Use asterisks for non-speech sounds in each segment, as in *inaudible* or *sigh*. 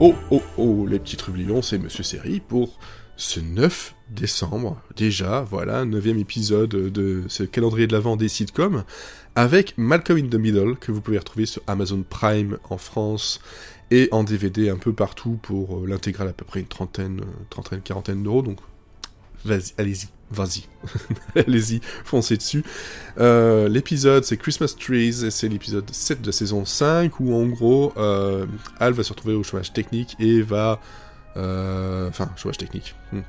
Oh, oh, oh, les petits trublions, c'est Monsieur Série pour ce 9 décembre. Déjà, voilà, neuvième épisode de ce calendrier de l'avant des sitcoms, avec Malcolm in the Middle, que vous pouvez retrouver sur Amazon Prime en France et en DVD un peu partout pour euh, l'intégrale à peu près une trentaine, euh, trentaine, quarantaine d'euros, donc vas-y, allez-y, vas-y, *laughs* allez-y, foncez dessus. Euh, l'épisode c'est Christmas Trees, et c'est l'épisode 7 de saison 5, où en gros, euh, Al va se retrouver au chômage technique et va... euh, Enfin, chômage technique. hmm.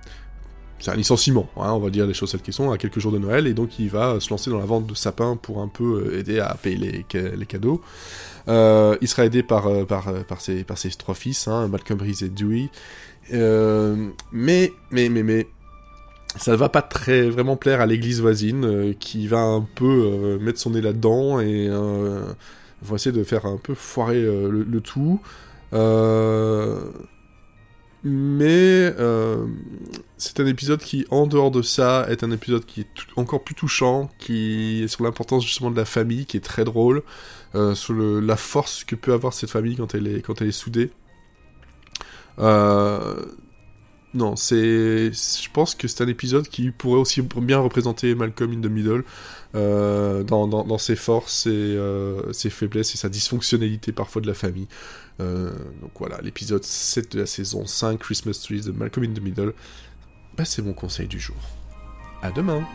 C'est un licenciement, hein, on va dire les choses telles qu'elles sont, à quelques jours de Noël, et donc il va se lancer dans la vente de sapins pour un peu aider à payer les, ca- les cadeaux. Il sera aidé par, ses, trois fils, hein, Malcolm, Reese et Dewey. Mais, mais, mais, mais, ça va pas très vraiment plaire à l'église voisine, euh, qui va un peu euh, mettre son nez là-dedans et euh, va essayer de faire un peu foirer euh, le, tout. Mais c'est un épisode qui, en dehors de ça, est un épisode qui est encore plus touchant, qui est sur l'importance justement de la famille, qui est très drôle, sur le- la force que peut avoir cette famille quand elle est, quand elle est soudée. Non, c'est, je pense que c'est un épisode qui pourrait aussi bien représenter Malcolm in the Middle euh, dans, ses forces et euh, ses faiblesses et sa dysfonctionnalité parfois de la famille. Euh, donc voilà, l'épisode 7 de la saison 5, Christmas Trees de Malcolm in the Middle, bah, c'est mon conseil du jour. À demain